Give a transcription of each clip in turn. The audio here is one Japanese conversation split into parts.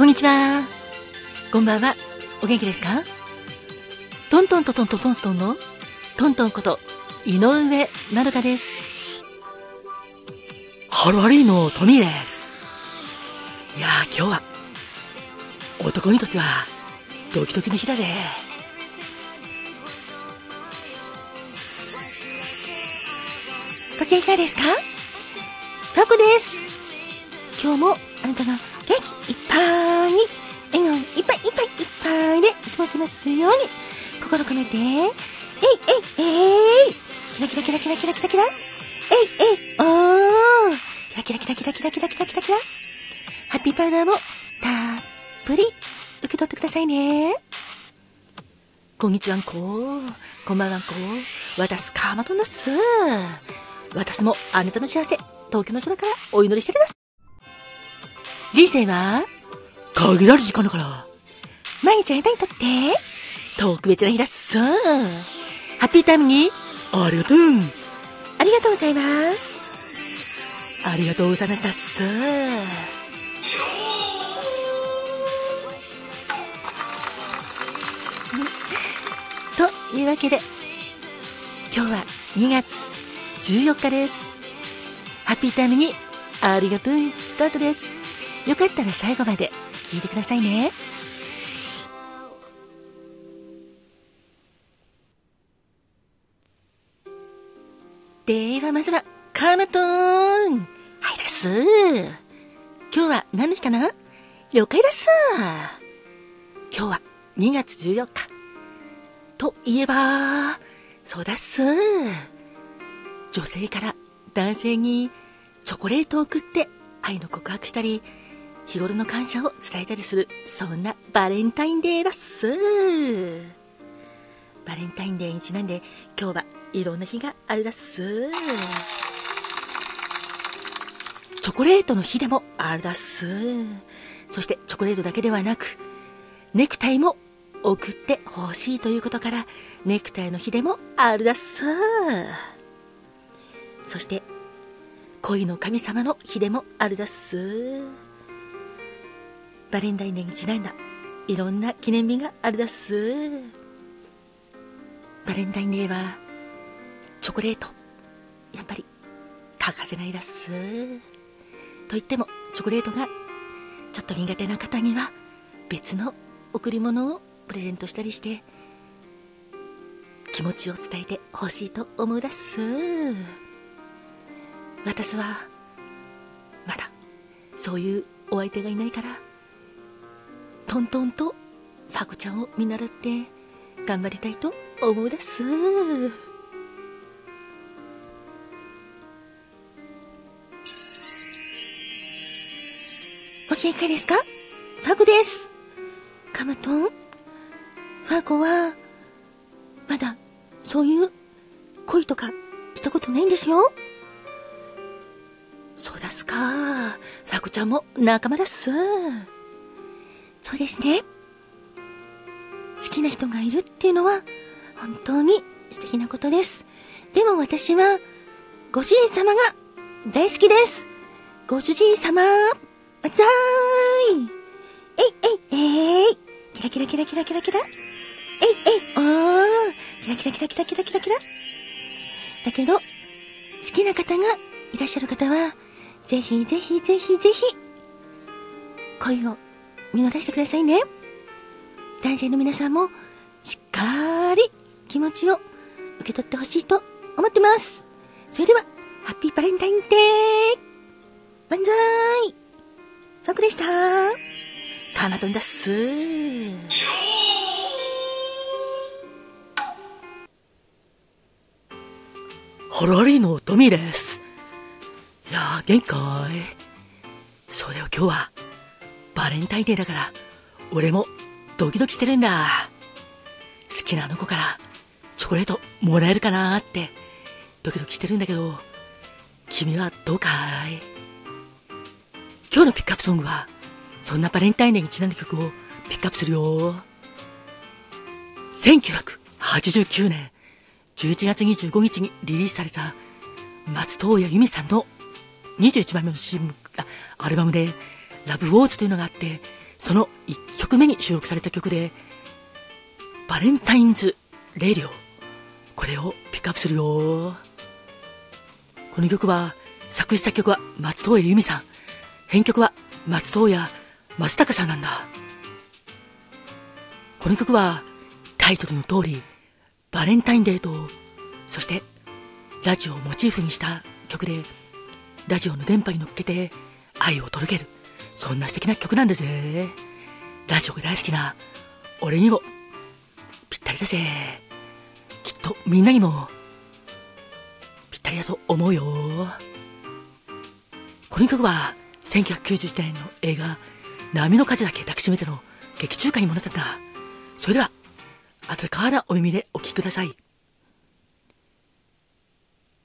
こんにちは。こんばんは。お元気ですか？トントントントントントントンのトントンこと井上まるかです。ハロハリーのトミーです。いやー今日は男にとってはドキドキの日だぜ。ご機嫌いかがですか？ファコです。今日もあなたが元気いっぱいに、笑顔いっぱいいっぱいいっぱいで過ごせますように、心込めて、えいえいえいキラキラキラキラキラキラキラえいえいおーキラキラキラキラキラキラキラキラキラハッピーパウダーもたっぷり受け取ってくださいね。こんにちはんこ。こんばんはんこ。私、カーマトンです。私もあなたの幸せ、東京の空からお祈りしてください。人生は、限られる時間だから、毎日あなたにとって、特別な日だっす。ハッピータイムに、ありがとう。ありがとうございます。ありがとうございますだっす。というわけで、今日は2月14日です。ハッピータイムにありがとうスタートです。よかったら最後まで聞いてくださいね。ではまずは、カーマトーンはいです。今日は何の日かな？了解です。今日は2月14日。といえば、そうだっす。女性から男性にチョコレートを送って愛の告白したり、日頃の感謝を伝えたりする、そんなバレンタインデーだっす。バレンタインデーにちなんで、今日はいろんな日があるだっす。チョコレートの日でもあるだっす。そしてチョコレートだけではなく、ネクタイも送ってほしいということから、ネクタイの日でもあるだっす。そして、恋の神様の日でもあるだっす。バレンタインデーにちなんだ、いろんな記念日があるだっす。バレンタインデーは、チョコレート、やっぱり、欠かせないだっす。と言っても、チョコレートが、ちょっと苦手な方には、別の贈り物をプレゼントしたりして、気持ちを伝えてほしいと思うだっす。私は、まだ、そういうお相手がいないから、トントンとファコちゃんを見習って、頑張りたいと思うです。お元気ですか？ファコです。カマトンファコは、まだ、そういう恋とかしたことないんですよ。そうだっすか。ファコちゃんも仲間だっす。そうですね。好きな人がいるっていうのは本当に素敵なことです。でも私はご主人様が大好きです。ご主人様、万歳えいえいえいキラキラキラキラキラキラえいえいおーキラキラキラキラキラキラキラだけど、好きな方がいらっしゃる方は、ぜひぜひぜひぜひ、恋を見逃してくださいね。男性の皆さんも、しっかり気持ちを受け取ってほしいと思ってます。それでは、ハッピーバレンタインデー万歳ファクでしたカーナトンだっすハロリーのトミーです。いやー、元気かいそうだよ、今日は、バレンタインデーだから、俺もドキドキしてるんだ。好きなあの子から、チョコレートもらえるかなって、ドキドキしてるんだけど、君はどうかい？今日のピックアップソングは、そんなバレンタインデーにちなんだ曲をピックアップするよ。1989年11月25日にリリースされた松任谷由実さんの21枚目の CM アルバムでラブウォーズというのがあって、その1曲目に収録された曲で、バレンタインズ・レディオ。これをピックアップするよ。この曲は、作詞作曲は松任谷由実さん。編曲は松任谷正隆さんなんだ。この曲は、タイトルの通り、バレンタインデーと、そして、ラジオをモチーフにした曲で、ラジオの電波に乗っけて、愛を届ける。そんな素敵な曲なんだぜ。ラジオが大好きな、俺にも、ぴったりだぜ。きっとみんなにも、ぴったりだと思うよ。この曲は、1991年の映画、波の風だけ抱きしめての劇中歌にもなったんだ。それでは、後からお耳でお聴きください。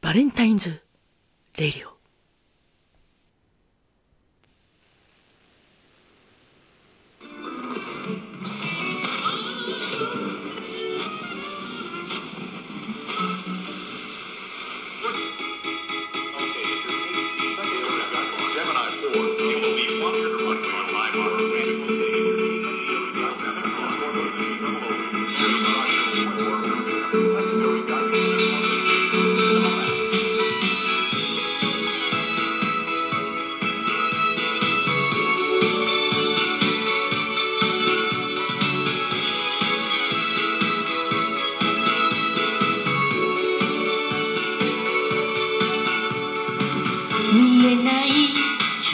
バレンタインズ・レ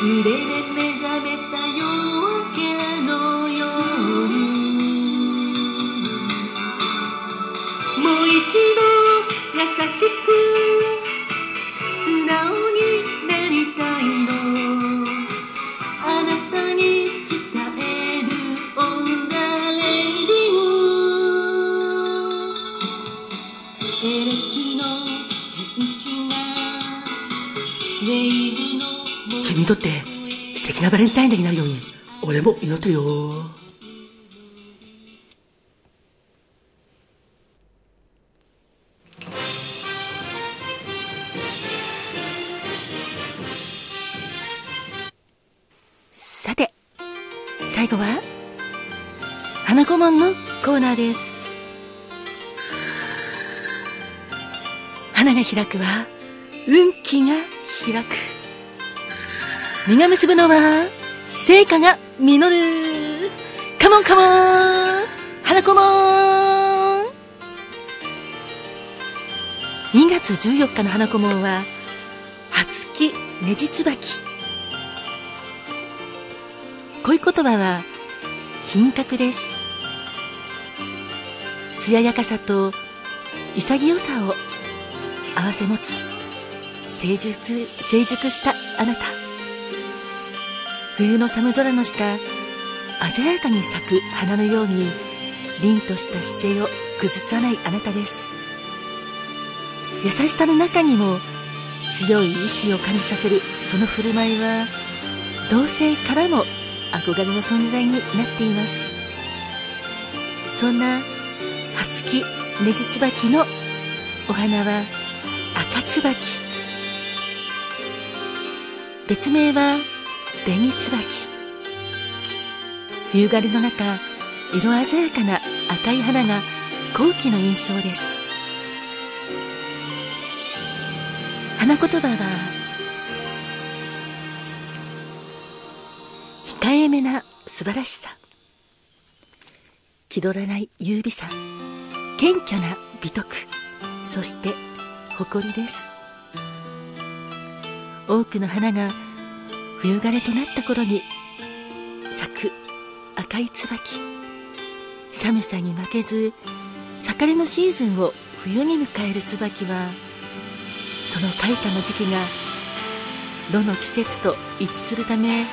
揺れで目覚めた夜明けのように。もう一度優しく君にとって素敵なバレンタインデーになるように俺も祈ってるよ。さて最後は花子門のコーナーです。花が開くは運気が開く。実が結ぶのは、成果が実る。カモンカモン花子もん !2 月14日の花子もんは、初木ねじつばき。恋言葉は、品格です。艶やかさと潔さを併せ持つ、成熟、成熟したあなた。冬の寒空の下鮮やかに咲く花のように凛とした姿勢を崩さないあなたです。優しさの中にも強い意志を感じさせるその振る舞いは同性からも憧れの存在になっています。そんな初木ねじ椿のお花は赤椿。別名は紅椿。冬枯れの中色鮮やかな赤い花が高貴の印象です。花言葉は控えめな素晴らしさ。気取らない優美さ。謙虚な美徳。そして誇りです。多くの花が冬枯れとなった頃に咲く赤い椿。寒さに負けず盛りのシーズンを冬に迎える椿はその開花の時期が炉の季節と一致するため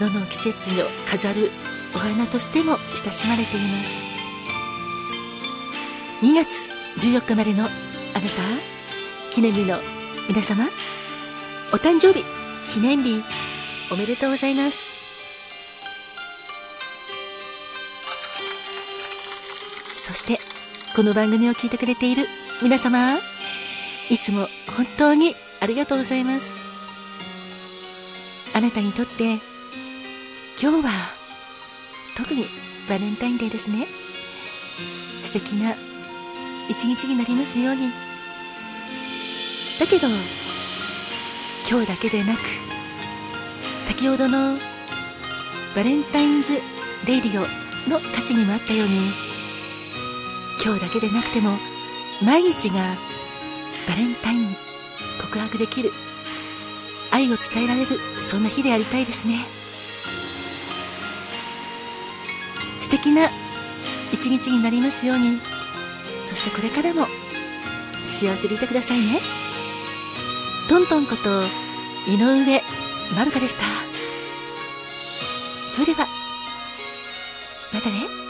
炉の季節を飾るお花としても親しまれています。2月14日までのあなた記念日の皆様お誕生日記念日おめでとうございます。そしてこの番組を聞いてくれている皆様いつも本当にありがとうございます。あなたにとって今日は特にバレンタインデーですね。素敵な一日になりますように。だけど今日だけでなく先ほどのバレンタインズ・レイディオの歌詞にもあったように今日だけでなくても毎日がバレンタイン告白できる愛を伝えられるそんな日でありたいですね。素敵な一日になりますようにそしてこれからも幸せでいてくださいね。トントンこと井上まるかでした。それではまたね。